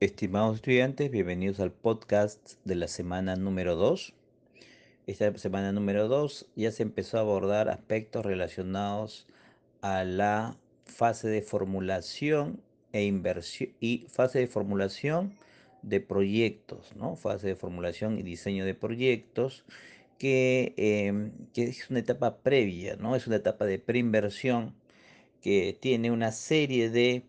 Estimados estudiantes, bienvenidos al podcast de la semana número 2. Esta semana número 2 ya se empezó a abordar aspectos relacionados a la fase de formulación e inversión y fase de formulación de proyectos, ¿no? Fase de formulación y diseño de proyectos que, em, que es una etapa previa, ¿no? Es una etapa de preinversión que tiene una serie de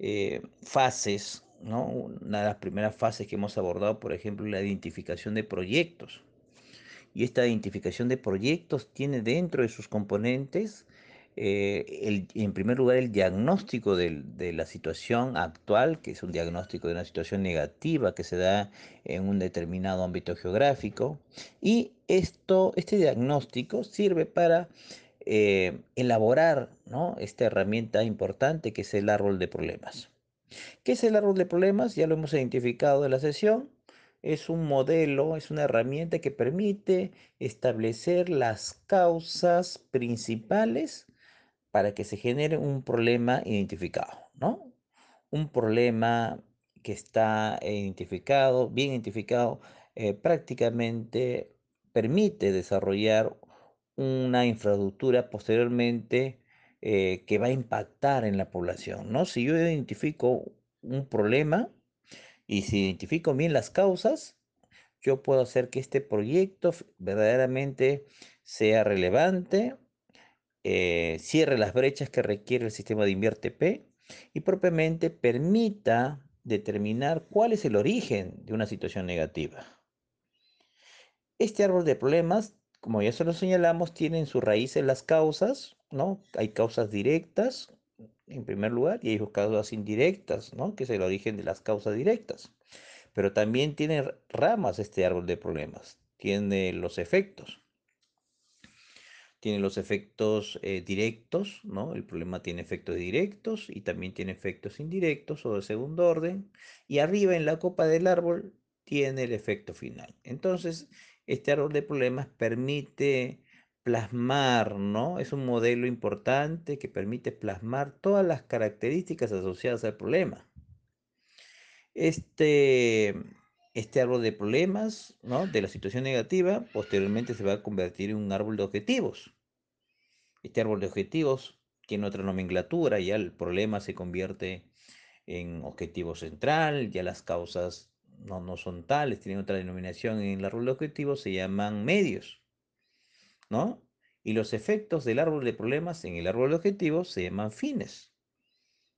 eh, fases ¿no? Una de las primeras fases que hemos abordado, por ejemplo, la identificación de proyectos. Y esta identificación de proyectos tiene dentro de sus componentes, eh, en primer lugar, el diagnóstico de, de, la situación actual, que es un diagnóstico de una situación negativa que se da en un determinado ámbito geográfico. Y esto, este diagnóstico sirve para eh, elaborar ¿no? esta herramienta importante que es el árbol de problemas. ¿Qué es el árbol de problemas? Ya lo hemos identificado en la sesión. Es un modelo, es una herramienta que permite establecer las causas principales para que se genere un problema identificado, ¿no? Un problema que está identificado, bien identificado, eh, prácticamente permite desarrollar una infraestructura posteriormente eh, que va a impactar en la población, ¿no? Si yo identifico un problema y si identifico bien las causas, yo puedo hacer que este proyecto verdaderamente sea relevante, eh, cierre las brechas que requiere el sistema de invierte P y propiamente permita determinar cuál es el origen de una situación negativa. Este árbol de problemas, como ya se lo señalamos, tiene en su raíz las causas, ¿no? Hay causas directas, en primer lugar, y hay causas indirectas, ¿no? Que es el origen de las causas directas. Pero también tiene ramas este árbol de problemas, tiene los efectos. Tiene los efectos eh, directos, ¿no? El problema tiene efectos directos y también tiene efectos indirectos o de segundo orden. Y arriba en la copa del árbol tiene el efecto final. Entonces, este árbol de problemas permite plasmar, ¿no? Es un modelo importante que permite plasmar todas las características asociadas al problema. Este, este árbol de problemas, ¿no? De la situación negativa, posteriormente se va a convertir en un árbol de objetivos. Este árbol de objetivos tiene otra nomenclatura, ya el problema se convierte en objetivo central, ya las causas no, no son tales, tienen otra denominación en el árbol de objetivos, se llaman medios. ¿No? Y los efectos del árbol de problemas en el árbol de objetivos se llaman fines,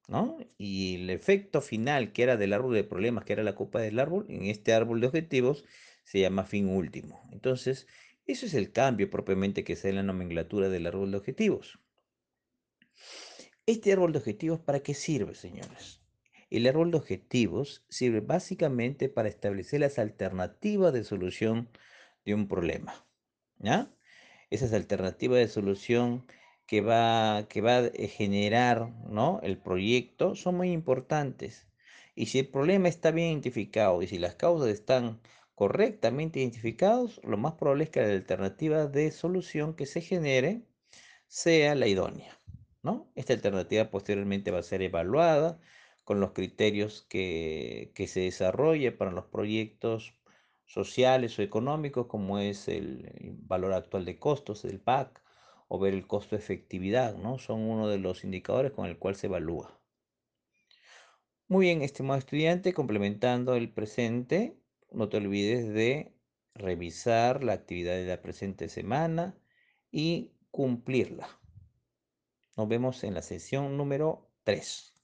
¿no? Y el efecto final, que era del árbol de problemas, que era la copa del árbol, en este árbol de objetivos se llama fin último. Entonces, eso es el cambio propiamente que se da en la nomenclatura del árbol de objetivos. Este árbol de objetivos, ¿para qué sirve, señores? El árbol de objetivos sirve básicamente para establecer las alternativas de solución de un problema. ¿Ya? Esas alternativas de solución que va, que va a generar ¿no? el proyecto son muy importantes. Y si el problema está bien identificado y si las causas están correctamente identificados, lo más probable es que la alternativa de solución que se genere sea la idónea. ¿no? Esta alternativa posteriormente va a ser evaluada con los criterios que, que se desarrolle para los proyectos sociales o económicos, como es el, valor actual de costos del PAC o ver el costo de efectividad, ¿no? Son uno de los indicadores con el cual se evalúa. Muy bien, estimado estudiante, complementando el presente, no te olvides de revisar la actividad de la presente semana y cumplirla. Nos vemos en la sesión número 3.